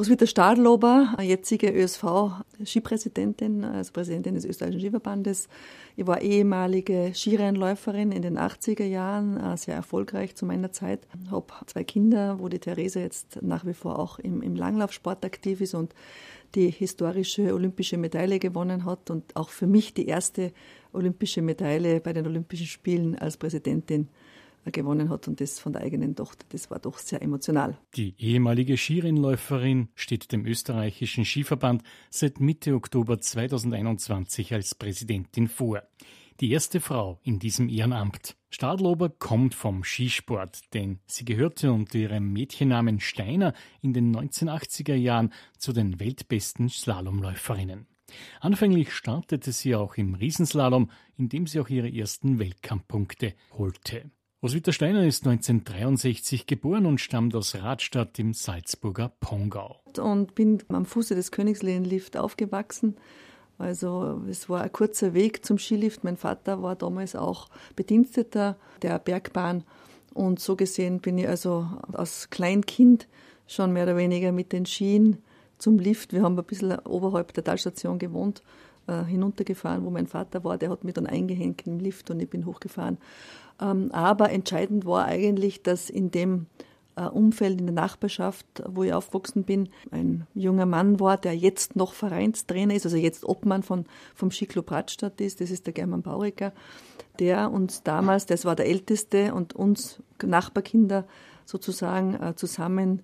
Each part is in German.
Roswitha Stadlober, jetzige ÖSV-Skipräsidentin, also Präsidentin des österreichischen Skiverbandes. Ich war ehemalige Skirennläuferin in den 80er Jahren, äh, sehr erfolgreich zu meiner Zeit. Ich habe zwei Kinder, wo die Therese jetzt nach wie vor auch im, im Langlaufsport aktiv ist und die historische olympische Medaille gewonnen hat und auch für mich die erste olympische Medaille bei den Olympischen Spielen als Präsidentin gewonnen hat und das von der eigenen Tochter. Das war doch sehr emotional. Die ehemalige Skirennläuferin steht dem österreichischen Skiverband seit Mitte Oktober 2021 als Präsidentin vor. Die erste Frau in diesem Ehrenamt. Stadlober kommt vom Skisport, denn sie gehörte unter ihrem Mädchennamen Steiner in den 1980er Jahren zu den weltbesten Slalomläuferinnen. Anfänglich startete sie auch im Riesenslalom, in dem sie auch ihre ersten Weltkampfpunkte holte. Roswitha Steiner ist 1963 geboren und stammt aus Radstadt im Salzburger Pongau. Und bin am Fuße des Königslehenlift aufgewachsen. Also es war ein kurzer Weg zum Skilift. Mein Vater war damals auch Bediensteter der Bergbahn. Und so gesehen bin ich also als Kleinkind schon mehr oder weniger mit den Skien zum Lift. Wir haben ein bisschen oberhalb der Talstation gewohnt äh, hinuntergefahren, wo mein Vater war. Der hat mich dann eingehängt im Lift und ich bin hochgefahren. Ähm, aber entscheidend war eigentlich, dass in dem äh, Umfeld in der Nachbarschaft, wo ich aufgewachsen bin, ein junger Mann war, der jetzt noch Vereinstrainer ist, also jetzt Obmann von, vom Skiclub Radstadt ist, das ist der German Bauriker, der uns damals, das war der Älteste und uns Nachbarkinder sozusagen äh, zusammen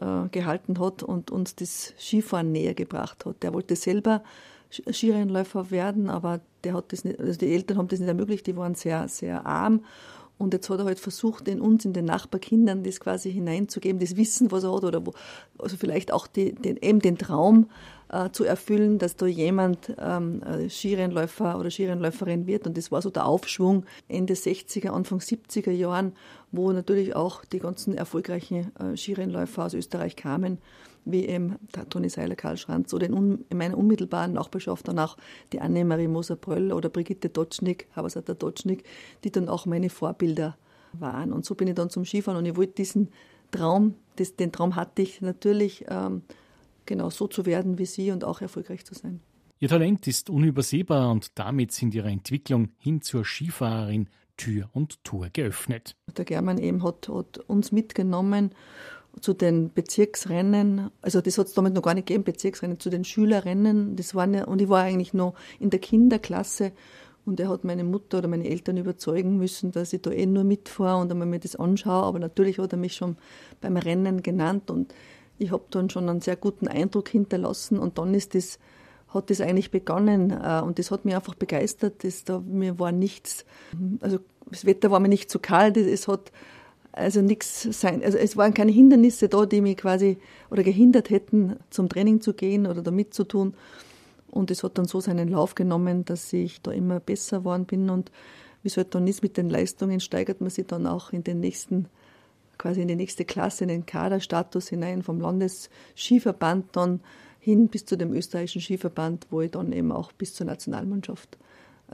äh, gehalten hat und uns das Skifahren näher gebracht hat. Der wollte selber Skirennläufer werden, aber der hat das nicht, also die Eltern haben das nicht ermöglicht, die waren sehr, sehr arm. Und jetzt hat er halt versucht, in uns, in den Nachbarkindern, das quasi hineinzugeben, das Wissen, was er hat, oder wo, also vielleicht auch die, den, eben den Traum äh, zu erfüllen, dass da jemand ähm, äh, Skirennläufer oder Skirennläuferin wird. Und das war so der Aufschwung Ende 60er, Anfang 70er Jahren, wo natürlich auch die ganzen erfolgreichen äh, Skirennläufer aus Österreich kamen wie eben Toni Seiler, Karl Schranz oder in, in, meiner unmittelbaren Nachbarschaft dann auch die Annemarie Moser-Bröll oder Brigitte Dotschnik, Habersatter Dotschnik, die dann auch meine Vorbilder waren. Und so bin ich dann zum Skifahren und ich wollte diesen Traum, das, den Traum hatte ich natürlich, ähm, genau so zu werden wie sie und auch erfolgreich zu sein. Ihr Talent ist unübersehbar und damit sind Ihre Entwicklung hin zur Skifahrerin Tür und Tor geöffnet. Der German eben hat, hat uns mitgenommen zu den Bezirksrennen, also das hat es damals noch gar nicht gegeben, Bezirksrennen, zu den Schülerrennen, das waren ja, und ich war eigentlich noch in der Kinderklasse und er hat meine Mutter oder meine Eltern überzeugen müssen, dass ich da eh nur mitfahre und einmal mir das anschaue, aber natürlich hat er mich schon beim Rennen genannt und ich habe dann schon einen sehr guten Eindruck hinterlassen und dann ist das, hat das eigentlich begonnen äh, und das hat mich einfach begeistert, das, da, mir war nichts, also das Wetter war mir nicht zu kalt, es hat also nichts sein. Also es waren keine Hindernisse da, die mich quasi oder gehindert hätten, zum Training zu gehen oder da mitzutun. Und es hat dann so seinen Lauf genommen, dass ich da immer besser geworden bin. Und wie es halt dann ist mit den Leistungen, steigert man sich dann auch in den nächsten, quasi in die nächste Klasse, in den Kaderstatus hinein, vom Landesskiverband dann hin bis zu dem österreichischen Skiverband, wo ich dann eben auch bis zur Nationalmannschaft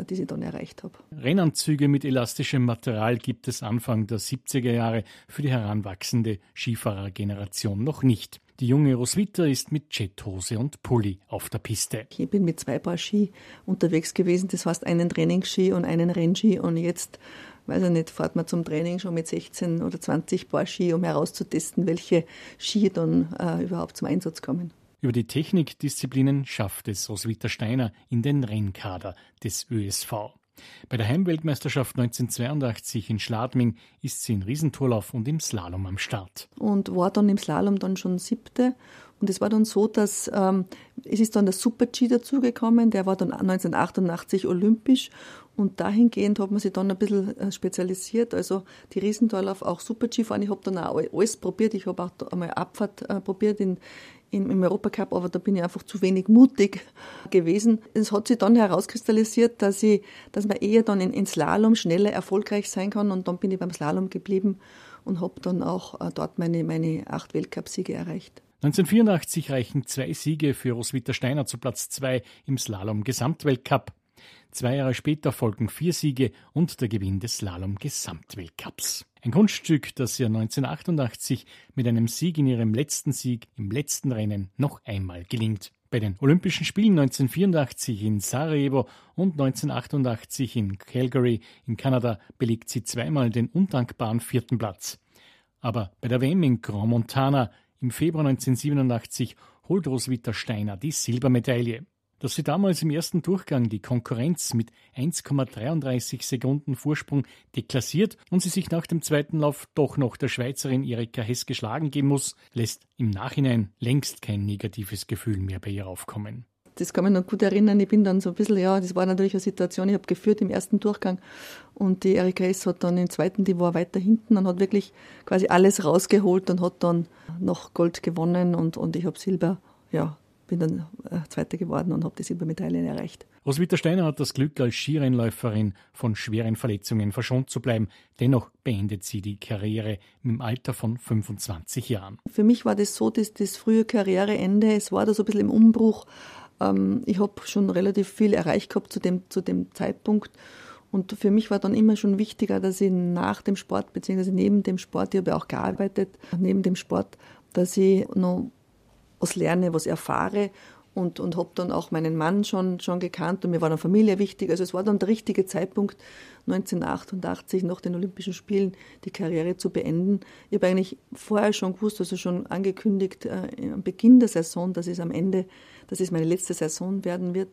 die ich dann erreicht habe. Rennanzüge mit elastischem Material gibt es Anfang der 70er Jahre für die heranwachsende Skifahrergeneration noch nicht. Die junge Roswitha ist mit Jethose und Pulli auf der Piste. Ich bin mit zwei Paar Ski unterwegs gewesen, das heißt einen Trainingsski und einen Rennski und jetzt weiß ich nicht, fährt man zum Training schon mit 16 oder 20 Paar Ski, um herauszutesten, welche Ski dann äh, überhaupt zum Einsatz kommen. Über die Technikdisziplinen schafft es Roswitha Steiner in den Rennkader des ÖSV. Bei der Heimweltmeisterschaft 1982 in Schladming ist sie in Riesentorlauf und im Slalom am Start. Und war dann im Slalom dann schon siebte. Und es war dann so, dass ähm, es ist dann der Super-G dazugekommen, der war dann 1988 olympisch und dahingehend hat man sich dann ein bisschen äh, spezialisiert. Also die Riesentorlauf auch Super-G fahren. Ich habe dann auch alles probiert. Ich habe auch einmal Abfahrt äh, probiert in, im, im Europacup, aber da bin ich einfach zu wenig mutig gewesen. Es hat sich dann herauskristallisiert, dass ich, dass man eher dann in, in Slalom schneller erfolgreich sein kann und dann bin ich beim Slalom geblieben und habe dann auch äh, dort meine, meine acht Weltcupsiege erreicht. 1984 reichen zwei Siege für Roswitha Steiner zu Platz zwei im Slalom-Gesamtweltcup. Zwei Jahre später folgen vier Siege und der Gewinn des Slalom-Gesamtweltcups. Ein Kunststück, das ihr 1988 mit einem Sieg in ihrem letzten Sieg im letzten Rennen noch einmal gelingt. Bei den Olympischen Spielen 1984 in Sarajevo und 1988 in Calgary in Kanada belegt sie zweimal den undankbaren vierten Platz. Aber bei der WM in Grand Montana im Februar 1987 holt Roswitha Steiner die Silbermedaille dass sie damals im ersten Durchgang die Konkurrenz mit 1,33 Sekunden Vorsprung deklassiert und sie sich nach dem zweiten Lauf doch noch der Schweizerin Erika Hess geschlagen geben muss, lässt im Nachhinein längst kein negatives Gefühl mehr bei ihr aufkommen. Das kann mich noch gut erinnern. Ich bin dann so ein bisschen, ja, das war natürlich eine Situation, ich habe geführt im ersten Durchgang und die Erika Hess hat dann im zweiten, die war weiter hinten und hat wirklich quasi alles rausgeholt und hat dann noch Gold gewonnen und, und ich habe Silber, ja, bin dann äh, Zweiter geworden und habe die Silbermedaille erreicht. Roswitha Steiner hat das Glück, als Skirennläuferin von schweren Verletzungen verschont zu bleiben. Dennoch beendet sie die Karriere im Alter von 25 Jahren. Für mich war das so, dass das frühe Karriereende, es war da so ein bisschen im Umbruch. Ähm, ich habe schon relativ viel erreicht gehabt zu dem, zu dem Zeitpunkt. Und für mich war dann immer schon wichtiger, dass ich nach dem Sport, beziehungsweise neben dem Sport, ich habe ja auch gearbeitet, neben dem Sport, dass ich noch was lerne, was erfahre und, und habe dann auch meinen Mann schon, schon gekannt und mir war dann Familie wichtig. Also es war dann der richtige Zeitpunkt, 1988 nach den Olympischen Spielen die Karriere zu beenden. Ich habe eigentlich vorher schon gewusst, also schon angekündigt äh, am Beginn der Saison, dass es am Ende, dass es meine letzte Saison werden wird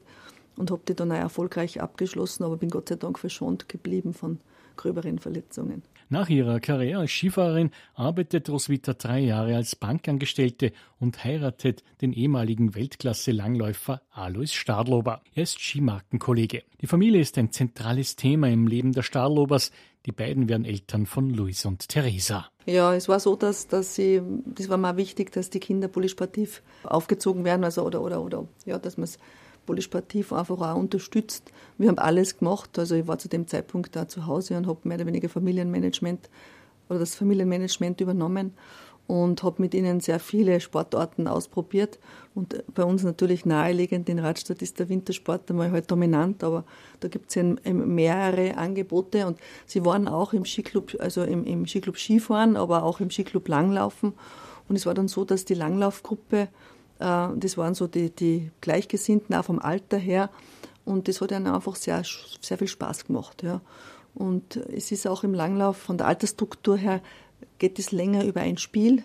und habe die dann auch erfolgreich abgeschlossen, aber bin Gott sei Dank verschont geblieben von gröberen Verletzungen. Nach ihrer Karriere als Skifahrerin arbeitet Roswitha drei Jahre als Bankangestellte und heiratet den ehemaligen Weltklasse-Langläufer Alois Stadlober. Er ist Skimarkenkollege. Die Familie ist ein zentrales Thema im Leben der Stadlobers. Die beiden werden Eltern von Luis und Theresa. Ja, es war so, dass, dass sie, das war mal wichtig, dass die Kinder polysportiv aufgezogen werden, also oder, oder, oder, ja, dass man es polysportiv einfach auch unterstützt. Wir haben alles gemacht. Also ich war zu dem Zeitpunkt da zu Hause und habe mehr oder weniger Familienmanagement oder das Familienmanagement übernommen und habe mit ihnen sehr viele Sportarten ausprobiert. Und bei uns natürlich naheliegend in Radstadt ist der Wintersport einmal halt dominant, aber da gibt es ja mehrere Angebote und sie waren auch im Skiclub, also im, im Skiclub Skifahren, aber auch im Skiclub Langlaufen. Und es war dann so, dass die Langlaufgruppe das waren so die, die Gleichgesinnten, auch vom Alter her. Und das hat ihnen einfach sehr, sehr viel Spaß gemacht. Ja. Und es ist auch im Langlauf von der Altersstruktur her, geht es länger über ein Spiel.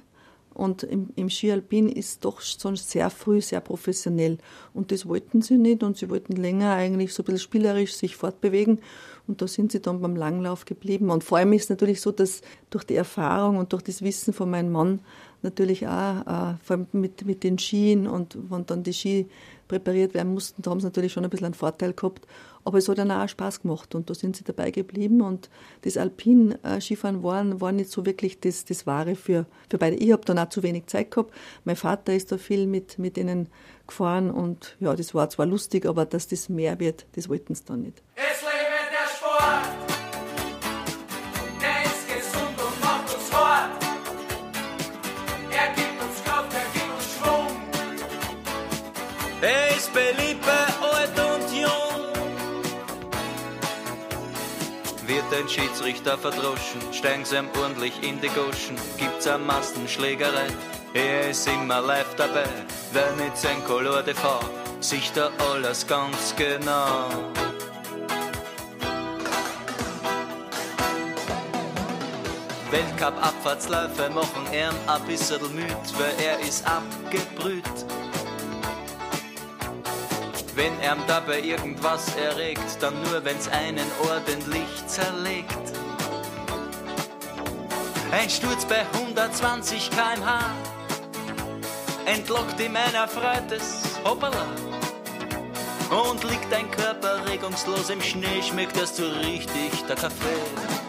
Und im, im Ski Alpin ist doch sonst sehr früh sehr professionell. Und das wollten sie nicht und sie wollten länger eigentlich so ein bisschen spielerisch sich fortbewegen. Und da sind sie dann beim Langlauf geblieben. Und vor allem ist es natürlich so, dass durch die Erfahrung und durch das Wissen von meinem Mann natürlich auch, äh, vor allem mit, mit den Skien und wenn dann die Ski präpariert werden mussten, da haben sie natürlich schon ein bisschen einen Vorteil gehabt. Aber es hat dann auch Spaß gemacht und da sind sie dabei geblieben und das Alpin-Skifahren war, war nicht so wirklich das, das Wahre für, für beide. Ich habe dann auch zu wenig Zeit gehabt. Mein Vater ist da viel mit, mit ihnen gefahren und ja, das war zwar lustig, aber dass das mehr wird, das wollten sie dann nicht. Den Schiedsrichter verdroschen, steigen sie ihm ordentlich in die Goschen, gibt's am Massenschlägerei. Er ist immer live dabei, wer nicht sein Color de V, sieht da alles ganz genau. Weltcup-Abfahrtsläufe machen ihn ein bisschen müd, weil er ist abgebrüht wenn er dabei irgendwas erregt, dann nur wenn's einen ordentlich zerlegt. Ein Sturz bei 120 km/h entlockt ihm ein erfreutes Hoppala. Und liegt dein Körper regungslos im Schnee, schmeckt das so richtig der Kaffee.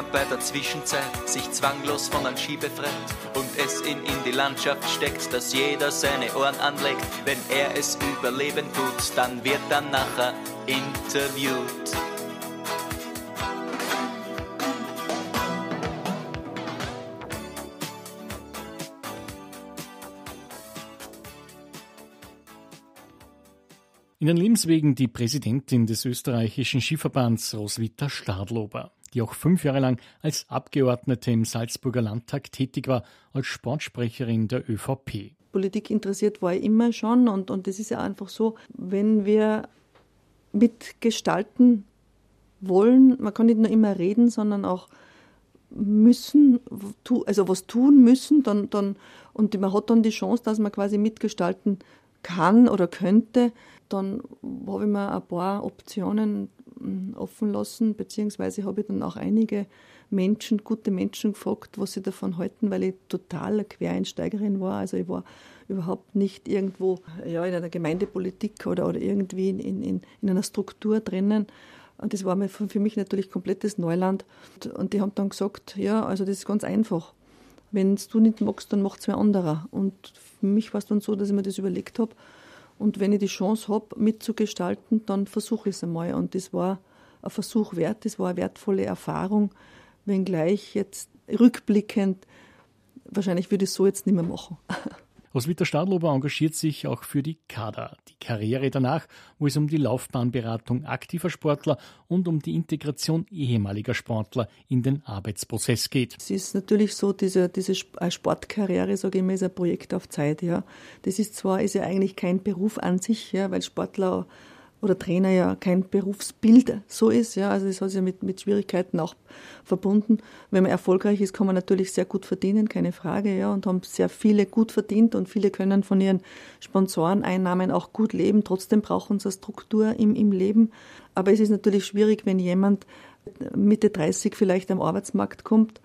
Einer bei der Zwischenzeit sich zwanglos von einem Ski befreit und es ihn in die Landschaft steckt, dass jeder seine Ohren anlegt, wenn er es überleben tut, dann wird er nachher interviewt. In den Lebenswegen die Präsidentin des österreichischen Skiverbands Roswitha Stadlober, die auch fünf Jahre lang als Abgeordnete im Salzburger Landtag tätig war, als Sportsprecherin der ÖVP. Politik interessiert war ich immer schon und, und es ist ja einfach so, wenn wir mitgestalten wollen, man kann nicht nur immer reden, sondern auch müssen, also was tun müssen, dann, dann, und man hat dann die Chance, dass man quasi mitgestalten kann oder könnte, dann habe ich mir ein paar Optionen offen lassen, beziehungsweise habe ich dann auch einige Menschen, gute Menschen gefragt, was sie davon halten, weil ich total Quereinsteigerin war. Also ich war überhaupt nicht irgendwo ja, in einer Gemeindepolitik oder, oder irgendwie in, in, in einer Struktur drinnen. Und das war für mich natürlich komplettes Neuland. Und die haben dann gesagt, ja, also das ist ganz einfach. Wenn du nicht magst, dann macht es wer anderer. Und für mich war es dann so, dass ich mir das überlegt habe, und wenn ich die Chance habe, mitzugestalten, dann versuche ich es einmal. Und das war ein Versuch wert, das war eine wertvolle Erfahrung, wenngleich jetzt rückblickend, wahrscheinlich würde ich es so jetzt nicht mehr machen. Roswitha Stadlober engagiert sich auch für die KADA, die Karriere danach, wo es um die Laufbahnberatung aktiver Sportler und um die Integration ehemaliger Sportler in den Arbeitsprozess geht. Es ist natürlich so, diese, diese Sportkarriere, sage ich immer, ist ein Projekt auf Zeit. Ja. Das ist zwar ist ja eigentlich kein Beruf an sich, ja, weil Sportler oder Trainer ja kein Berufsbild so ist. Ja, also das hat sich ja mit, mit Schwierigkeiten auch verbunden. Wenn man erfolgreich ist, kann man natürlich sehr gut verdienen, keine Frage, ja, und haben sehr viele gut verdient und viele können von ihren Sponsoreneinnahmen auch gut leben. Trotzdem brauchen sie eine Struktur im, im Leben. Aber es ist natürlich schwierig, wenn jemand Mitte 30 vielleicht am Arbeitsmarkt kommt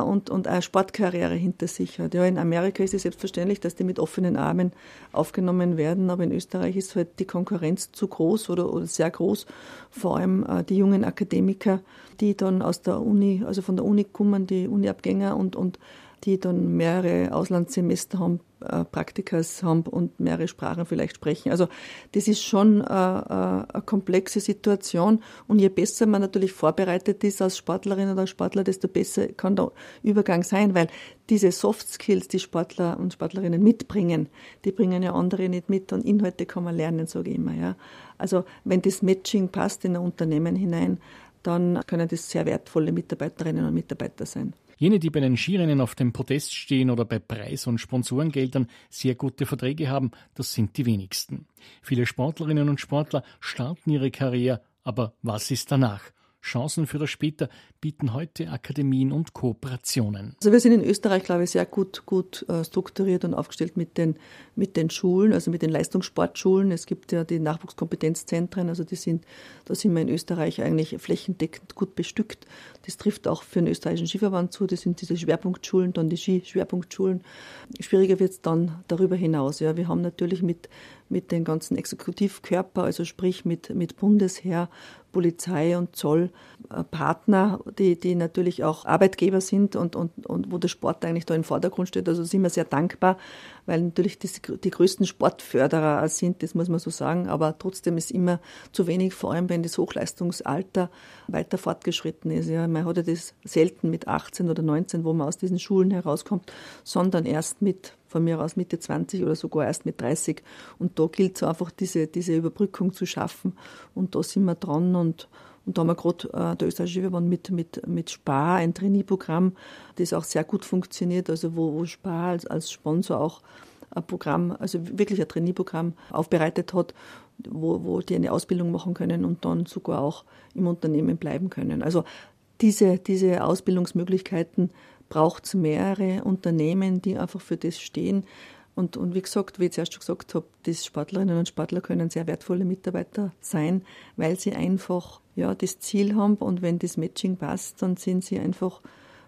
und, und eine Sportkarriere hinter sich hat. Ja, in Amerika ist es selbstverständlich, dass die mit offenen Armen aufgenommen werden, aber in Österreich ist halt die Konkurrenz zu groß oder, oder sehr groß. Vor allem äh, die jungen Akademiker, die dann aus der Uni, also von der Uni kommen, die Uniabgänger und, und die dann mehrere Auslandssemester haben, äh, Praktikas haben und mehrere Sprachen vielleicht sprechen. Also das ist schon äh, äh, eine komplexe Situation und je besser man natürlich vorbereitet ist als Sportlerin oder Sportler, desto besser kann der Übergang sein, weil diese Soft Skills, die Sportler und Sportlerinnen mitbringen, die bringen ja andere nicht mit und Inhalte kann man lernen, sage ich immer. Ja. Also wenn das Matching passt in ein Unternehmen hinein, dann können das sehr wertvolle Mitarbeiterinnen und Mitarbeiter sein. Jene, die bei den Skirennen auf dem Podest stehen oder bei Preis- und Sponsorengeldern sehr gute Verträge haben, das sind die wenigsten. Viele Sportlerinnen und Sportler starten ihre Karriere, aber was ist danach? Chancen für das später bieten heute Akademien und Kooperationen. Also wir sind in Österreich, glaube ich, sehr gut, gut äh, strukturiert und aufgestellt mit den, mit den Schulen, also mit den Leistungssportschulen. Es gibt ja die Nachwuchskompetenzzentren, also die sind, da sind wir in Österreich eigentlich flächendeckend gut bestückt. Das trifft auch für den österreichischen Skiverband zu. Das sind diese Schwerpunktschulen, dann die Skischwerpunktschulen. Schwieriger wird es dann darüber hinaus. Ja, wir haben natürlich mit, mit den ganzen Exekutivkörper, also sprich mit, mit Bundesheer, Polizei und Zoll äh, Partner, die, die natürlich auch Arbeitgeber sind und, und, und wo der Sport eigentlich da im Vordergrund steht. Also sind wir sehr dankbar, weil natürlich das, die größten Sportförderer sind, das muss man so sagen, aber trotzdem ist immer zu wenig, vor allem wenn das Hochleistungsalter weiter fortgeschritten ist. Ja, man hat ja das selten mit 18 oder 19, wo man aus diesen Schulen herauskommt, sondern erst mit von mir aus Mitte 20 oder sogar erst mit 30. Und da gilt es einfach, diese, diese Überbrückung zu schaffen. Und da sind wir dran und, und da haben wir gerade äh, der österreichische Verband mit, mit, mit Spar ein Trainee-Programm, das auch sehr gut funktioniert, also wo, wo Spar als, als Sponsor auch ein Programm, also wirklich ein Trainee-Programm aufbereitet hat, wo, wo die eine Ausbildung machen können und dann sogar auch im Unternehmen bleiben können. Also diese, diese Ausbildungsmöglichkeiten braucht es mehrere Unternehmen, die einfach für das stehen. Und, und wie gesagt, wie ich zuerst schon gesagt habe, die Sportlerinnen und Sportler können sehr wertvolle Mitarbeiter sein, weil sie einfach ja, das Ziel haben und wenn das Matching passt, dann sind sie einfach,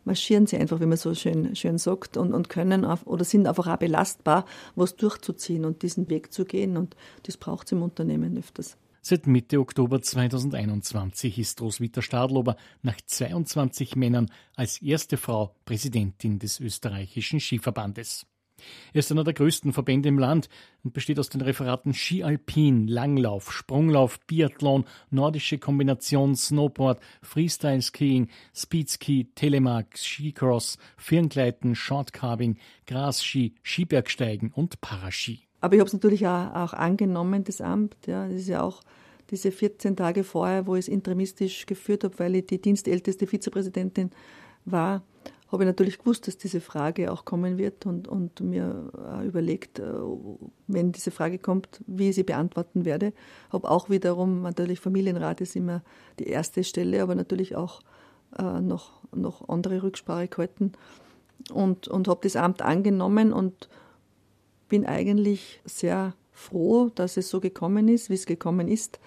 marschieren sie einfach, wie man so schön, schön sagt, und, und können auf, oder sind einfach auch belastbar, was durchzuziehen und diesen Weg zu gehen. Und das braucht es im Unternehmen öfters. Seit Mitte Oktober 2021 ist Roswitha Stadlober nach 22 Männern als erste Frau Präsidentin des österreichischen Skiverbandes. Er ist einer der größten Verbände im Land und besteht aus den Referaten Ski Alpin, Langlauf, Sprunglauf, Biathlon, nordische Kombination, Snowboard, Freestyle Skiing, Speedski, Telemark, Skicross, Firngleiten, Shortcarbing, Grasski, Skibergsteigen und Paraski. Aber ich habe es natürlich auch, auch, angenommen, das Amt. Ja, das ist ja auch diese 14 Tage vorher, wo ich es interimistisch geführt habe, weil ich die dienstälteste Vizepräsidentin war habe ich natürlich gewusst, dass diese Frage auch kommen wird und, und mir überlegt, äh, wenn diese Frage kommt, wie ich sie beantworten werde. Habe auch wiederum, natürlich Familienrat ist immer die erste Stelle, aber natürlich auch äh, noch, noch andere Rücksprache gehalten und, und habe das Amt angenommen und bin eigentlich sehr froh, dass es so gekommen ist, wie es gekommen ist,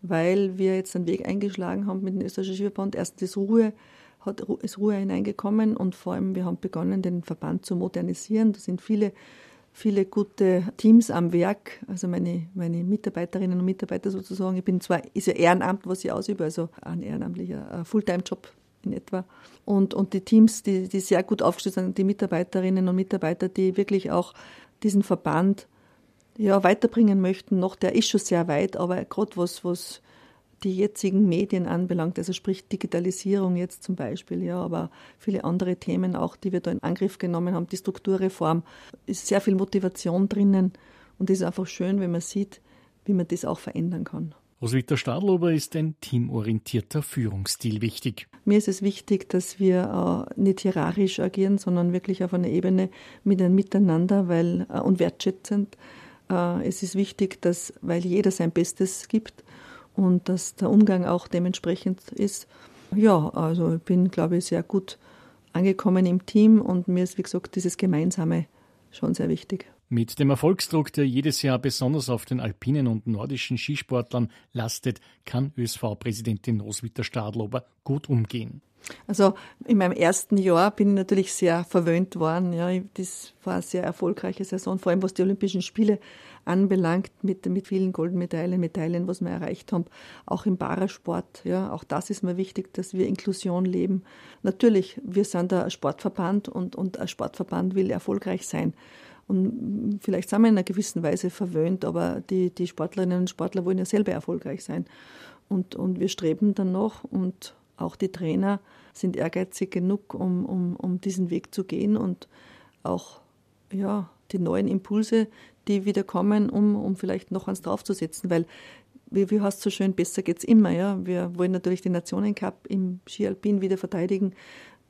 weil wir jetzt einen Weg eingeschlagen haben mit dem österreichischen Skiverband. Erstens Ruhe hat, ist Ruhe hineingekommen und vor allem wir haben begonnen, den Verband zu modernisieren. Da sind viele, viele gute Teams am Werk, also meine, meine Mitarbeiterinnen und Mitarbeiter sozusagen. Ich bin zwar, ist ja Ehrenamt, was ich ausübe, also ein ehrenamtlicher Fulltime-Job in etwa. Und, und die Teams, die, die sehr gut aufgestellt sind, die Mitarbeiterinnen und Mitarbeiter, die wirklich auch diesen Verband ja, weiterbringen möchten, noch, der ist schon sehr weit, aber gerade was, was die jetzigen Medien anbelangt, also sprich Digitalisierung jetzt zum Beispiel, ja, aber viele andere Themen auch, die wir da in Angriff genommen haben, die Strukturreform, ist sehr viel Motivation drinnen und es ist einfach schön, wenn man sieht, wie man das auch verändern kann. Roswitha Stadlober ist ein teamorientierter Führungsstil wichtig. Mir ist es wichtig, dass wir äh, nicht hierarchisch agieren, sondern wirklich auf einer Ebene mit einem Miteinander weil, äh, und wertschätzend. Äh, es ist wichtig, dass, weil jeder sein Bestes gibt, und dass der Umgang auch dementsprechend ist. Ja, also ich bin, glaube ich, sehr gut angekommen im Team und mir ist, wie gesagt, dieses Gemeinsame schon sehr wichtig. Mit dem Erfolgsdruck, der jedes Jahr besonders auf den alpinen und nordischen Skisportlern lastet, kann ÖSV-Präsidentin Roswitha Stadlober gut umgehen. Also in meinem ersten Jahr bin ich natürlich sehr verwöhnt worden. Ja, das war eine sehr erfolgreiche Saison, vor allem was die Olympischen Spiele anbelangt, mit, mit vielen Goldmedaillen, Medaillen, was wir erreicht haben, auch im Parasport. Ja, auch das ist mir wichtig, dass wir Inklusion leben. Natürlich, wir sind ein Sportverband und, und ein Sportverband will erfolgreich sein. Und vielleicht sind wir in einer gewissen Weise verwöhnt, aber die, die Sportlerinnen und Sportler wollen ja selber erfolgreich sein. Und, und wir streben dann noch und auch die Trainer sind ehrgeizig genug, um, um, um diesen Weg zu gehen und auch ja, die neuen Impulse, die wieder kommen, um, um vielleicht noch eins draufzusetzen, weil wie, wie heißt so schön, besser geht's immer. Ja? Wir wollen natürlich den Nationencup im Ski Alpin wieder verteidigen,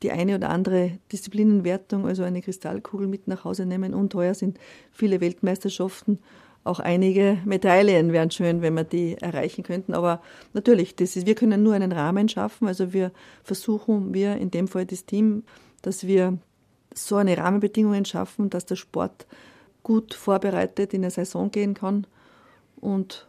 die eine oder andere Disziplinenwertung, also eine Kristallkugel mit nach Hause nehmen und heuer sind viele Weltmeisterschaften auch einige Medaillen wären schön, wenn wir die erreichen könnten. Aber natürlich, das ist, wir können nur einen Rahmen schaffen. Also wir versuchen, wir in dem Fall das Team, dass wir so eine Rahmenbedingungen schaffen, dass der Sport gut vorbereitet in eine Saison gehen kann und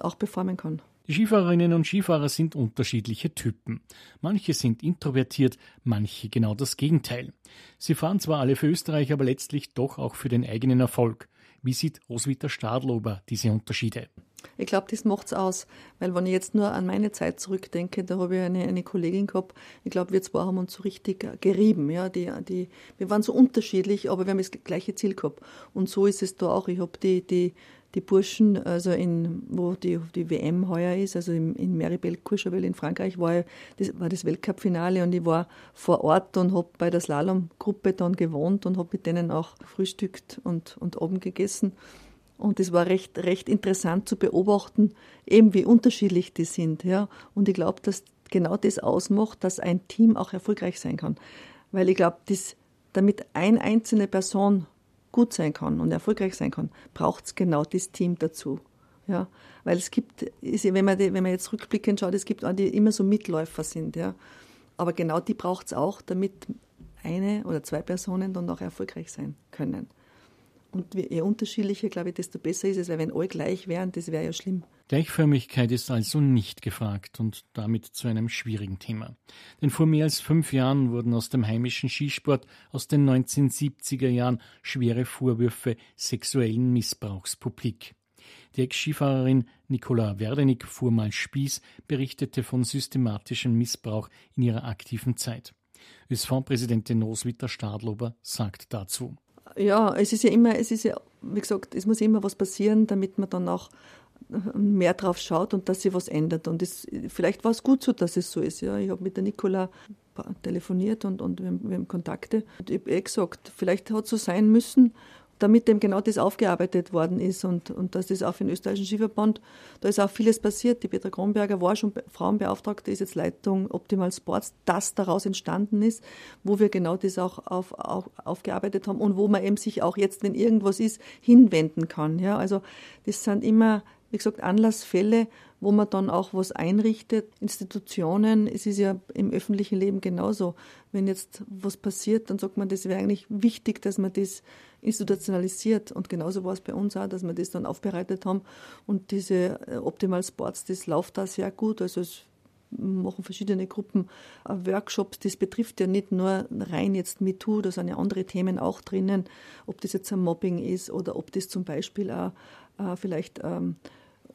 auch performen kann. Die Skifahrerinnen und Skifahrer sind unterschiedliche Typen. Manche sind introvertiert, manche genau das Gegenteil. Sie fahren zwar alle für Österreich, aber letztlich doch auch für den eigenen Erfolg. Wie sieht Roswitha Stadlober diese Unterschiede? Ich glaube, das macht es aus, weil wenn ich jetzt nur an meine Zeit zurückdenke, da habe ich eine, eine Kollegin gehabt, ich glaube, wir zwei haben uns so richtig gerieben. Ja, die, die, wir waren so unterschiedlich, aber wir haben das gleiche Ziel gehabt. Und so ist es da auch. Ich habe die, die, die Burschen, also in, wo die, die WM heuer ist, also in, in Meribel-Courchevel in Frankreich, war, das war das Weltcup-Finale und ich war vor Ort und habe bei der Slalom-Gruppe dann gewohnt und habe mit denen auch frühstückt und, und oben gegessen. Und es war recht, recht interessant zu beobachten, eben wie unterschiedlich die sind. Ja. Und ich glaube, dass genau das ausmacht, dass ein Team auch erfolgreich sein kann. Weil ich glaube, damit eine einzelne Person gut sein kann und erfolgreich sein kann, braucht es genau das Team dazu. Ja, weil es gibt, wenn man, wenn man jetzt rückblickend schaut, es gibt auch die immer so Mitläufer sind, ja. Aber genau die braucht es auch, damit eine oder zwei Personen dann auch erfolgreich sein können. Und je unterschiedlicher, glaube ich, desto besser ist es, weil wenn alle gleich wären, das wäre ja schlimm. Gleichförmigkeit ist also nicht gefragt und damit zu einem schwierigen Thema. Denn vor mehr als fünf Jahren wurden aus dem heimischen Skisport aus den 1970er Jahren schwere Vorwürfe sexuellen Missbrauchs publik. Die Ex-Skifahrerin Nicola Werdenig mal Spieß, berichtete von systematischem Missbrauch in ihrer aktiven Zeit. ÖSV-Präsidentin Roswitha Stadlober sagt dazu. Ja, es ist ja immer, es ist ja, wie gesagt, es muss immer was passieren, damit man dann auch mehr drauf schaut und dass sich was ändert. Und es, vielleicht war es gut so, dass es so ist. Ja. Ich habe mit der Nicola telefoniert und, und wir, haben, wir haben Kontakte. Und ich habe eh gesagt, vielleicht hat es so sein müssen, damit eben genau das aufgearbeitet worden ist und, und dass das auch für den österreichischen Skiverband, da ist auch vieles passiert. Die Petra Kronberger war schon Frauenbeauftragte, ist jetzt Leitung Optimal Sports, das daraus entstanden ist, wo wir genau das auch auf, auf, aufgearbeitet haben und wo man eben sich auch jetzt, wenn irgendwas ist, hinwenden kann. Ja, also das sind immer wie gesagt, Anlassfälle, wo man dann auch was einrichtet. Institutionen, es ist ja im öffentlichen Leben genauso. Wenn jetzt was passiert, dann sagt man, das wäre eigentlich wichtig, dass man das institutionalisiert. Und genauso war es bei uns auch, dass wir das dann aufbereitet haben. Und diese äh, Optimal Sports, das läuft da sehr gut. Also es machen verschiedene Gruppen äh, Workshops. Das betrifft ja nicht nur rein jetzt MeToo, da sind ja andere Themen auch drinnen, ob das jetzt ein Mobbing ist oder ob das zum Beispiel auch äh, vielleicht ähm,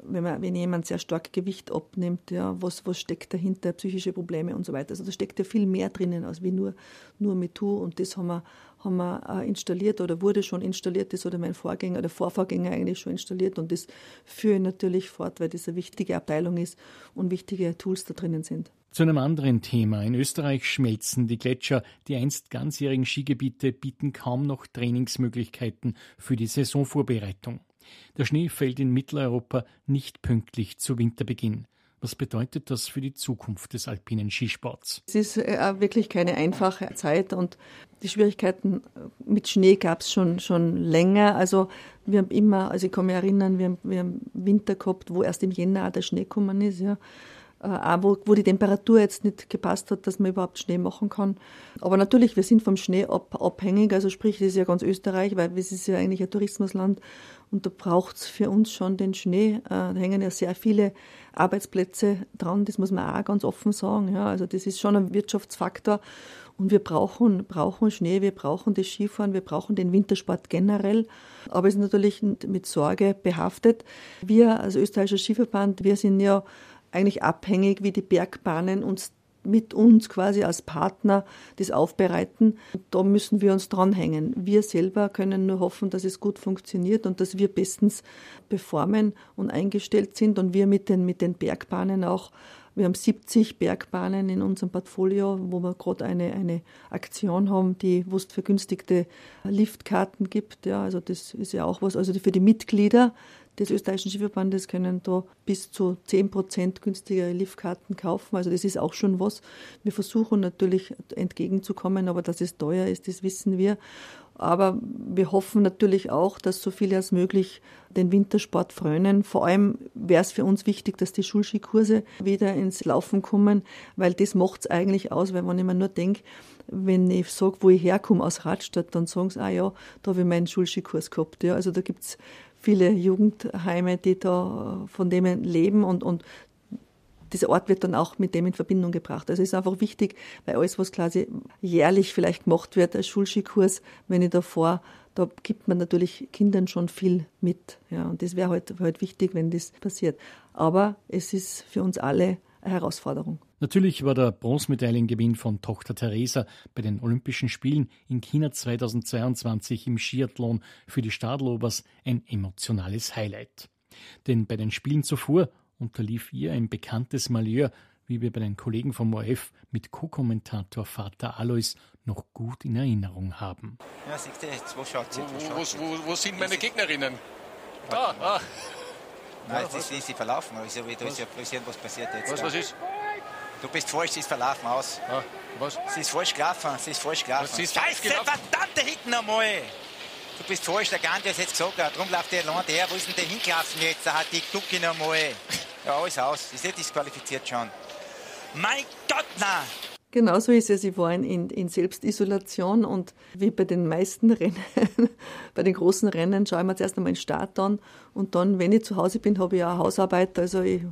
wenn, man, wenn jemand sehr stark Gewicht abnimmt, ja, was, was steckt dahinter, psychische Probleme und so weiter. Also da steckt ja viel mehr drinnen als wie nur, nur MeToo und das haben wir, haben wir äh, installiert oder wurde schon installiert, das oder mein Vorgänger oder Vorvorgänger eigentlich schon installiert und das führe ich natürlich fort, weil das eine wichtige Abteilung ist und wichtige Tools da drinnen sind. Zu einem anderen Thema. In Österreich schmelzen die Gletscher. Die einst ganzjährigen Skigebiete bieten kaum noch Trainingsmöglichkeiten für die Saisonvorbereitung. Der Schnee fällt in Mitteleuropa nicht pünktlich zu Winterbeginn. Was bedeutet das für die Zukunft des alpinen Skisports? Es ist äh, wirklich keine einfache Zeit und die Schwierigkeiten mit Schnee gab es schon, schon länger. Also wir haben immer, also ich kann mich erinnern, wir haben, wir haben Winter gehabt, wo erst im Jänner der Schnee gekommen ist. Ja. Äh, auch wo, wo die Temperatur jetzt nicht gepasst hat, dass man überhaupt Schnee machen kann. Aber natürlich, wir sind vom Schnee ab, abhängig, also sprich, das ist ja ganz Österreich, weil es ist ja eigentlich ein Tourismusland und da braucht es für uns schon den Schnee. Äh, da hängen ja sehr viele Arbeitsplätze dran, das muss man auch ganz offen sagen. Ja, also das ist schon ein Wirtschaftsfaktor und wir brauchen, brauchen Schnee, wir brauchen das Skifahren, wir brauchen den Wintersport generell. Aber es ist natürlich mit Sorge behaftet. Wir als österreichischer Skiverband, wir sind ja eigentlich abhängig, wie die Bergbahnen uns mit uns quasi als Partner das aufbereiten. Da müssen wir uns dranhängen. Wir selber können nur hoffen, dass es gut funktioniert und dass wir bestens performen und eingestellt sind und wir mit den, mit den Bergbahnen auch wir haben 70 Bergbahnen in unserem Portfolio, wo wir gerade eine, eine Aktion haben, die wo vergünstigte Liftkarten gibt. Ja, also das ist ja auch was. Also für die Mitglieder des österreichischen Skiverbandes können da bis zu 10 Prozent günstigere Liftkarten kaufen. Also das ist auch schon was. Wir versuchen natürlich entgegenzukommen, aber dass es teuer ist, das wissen wir. Aber wir hoffen natürlich auch, dass so viele als möglich den Wintersport frönen. Vor allem wäre es für uns wichtig, dass die Schulskikurse wieder ins Laufen kommen, weil das macht es eigentlich aus, weil wenn ich mir nur denke, wenn ich sage, wo ich herkomme aus Radstadt, dann sagen sie, ah ja, da habe ich meinen Schulskikurs gehabt. Ja, also da gibt es viele Jugendheime, die da von dem leben und, und dieser Ort wird dann auch mit dem in Verbindung gebracht. Also es ist einfach wichtig, weil alles, was quasi jährlich vielleicht gemacht wird, als Schulskikurs, wenn ich davor, da gibt man natürlich Kindern schon viel mit. Ja, und das wäre halt, halt wichtig, wenn das passiert. Aber es ist für uns alle Herausforderung. Natürlich war der Bronzemedaillengewinn von Tochter Theresa bei den Olympischen Spielen in China 2022 im Skiathlon für die Stadlobers ein emotionales Highlight. Denn bei den Spielen zuvor unterlief ihr ein bekanntes Malheur, wie wir bei den Kollegen vom ORF mit Co-Kommentator Vater Alois noch gut in Erinnerung haben. Ja, siehst du, jetzt, wo? Wo, wo, wo, sind meine Gegnerinnen? Da, ah. Nein, jetzt ist, ist sie verlaufen. Also, da ist ja was passiert jetzt. Was, was ist? Du bist falsch, sie ist verlaufen aus. Ah, was? Sie ist falsch gelaufen, sie ist falsch gelaufen. Sie ist Scheiße, verdammte hinten einmal! Du bist falsch, der Gandhi hat es jetzt gesagt, darum läuft der allein der. Wo ist denn der hingelaufen jetzt? Da hat die Glucki noch mal. Ja, alles aus. Ist nicht disqualifiziert schon. Mein Gott, na! Genau so ist es. Ich war in, in, Selbstisolation und wie bei den meisten Rennen, bei den großen Rennen, schaue ich mir zuerst einmal den Start an und dann, wenn ich zu Hause bin, habe ich auch Hausarbeit. Also ich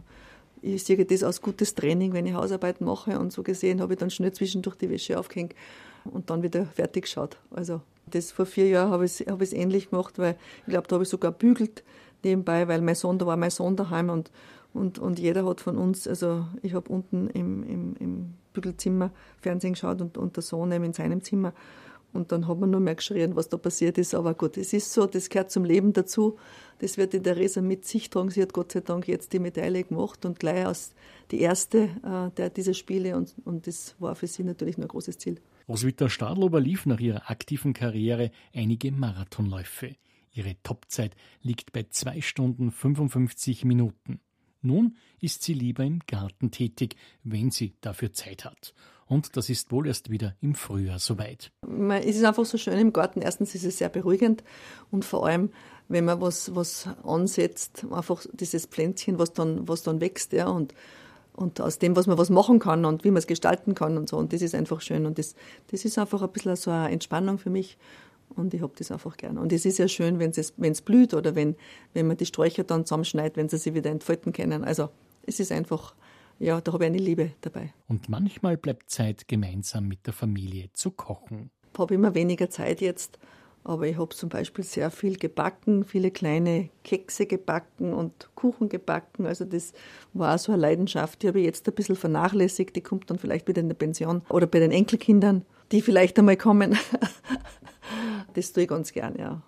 ich sehe das als gutes Training, wenn ich Hausarbeit mache und so gesehen habe ich dann schnell zwischendurch die Wäsche aufgehängt und dann wieder fertig geschaut. Also das vor vier Jahren habe ich es ähnlich gemacht, weil ich glaube, da habe ich sogar bügelt nebenbei, weil mein Sohn, da war mein Sohn daheim und, und, und jeder hat von uns, also ich habe unten im, im, im Bügelzimmer Fernsehen geschaut und, und der Sohn eben in seinem Zimmer. Und dann hat man nur mehr geschrien, was da passiert ist. Aber gut, es ist so, das gehört zum Leben dazu. Das wird die Theresa mit sich tragen. Sie hat Gott sei Dank jetzt die Medaille gemacht und gleich aus die erste äh, der dieser Spiele. Und, und das war für sie natürlich nur ein großes Ziel. Roswitha Stadlober lief nach ihrer aktiven Karriere einige Marathonläufe. Ihre Topzeit liegt bei 2 Stunden 55 Minuten. Nun ist sie lieber im Garten tätig, wenn sie dafür Zeit hat. Und das ist wohl erst wieder im Frühjahr soweit. Es ist einfach so schön im Garten. Erstens ist es sehr beruhigend und vor allem, wenn man was, was ansetzt, einfach dieses Pflänzchen, was dann, was dann wächst, ja, und, und aus dem, was man was machen kann und wie man es gestalten kann und so. Und das ist einfach schön. Und das, das ist einfach ein bisschen so eine Entspannung für mich. Und ich habe das einfach gern. Und es ist ja schön, wenn es, wenn es blüht oder wenn, wenn man die Sträucher dann zusammenschneidet, wenn sie sich wieder entfalten können. Also es ist einfach ja, da habe ich eine Liebe dabei. Und manchmal bleibt Zeit, gemeinsam mit der Familie zu kochen. Ich habe immer weniger Zeit jetzt, aber ich habe zum Beispiel sehr viel gebacken, viele kleine Kekse gebacken und Kuchen gebacken. Also das war so eine Leidenschaft, die habe ich jetzt ein bisschen vernachlässigt. Die kommt dann vielleicht wieder in der Pension oder bei den Enkelkindern, die vielleicht einmal kommen. das tue ich ganz gern, ja.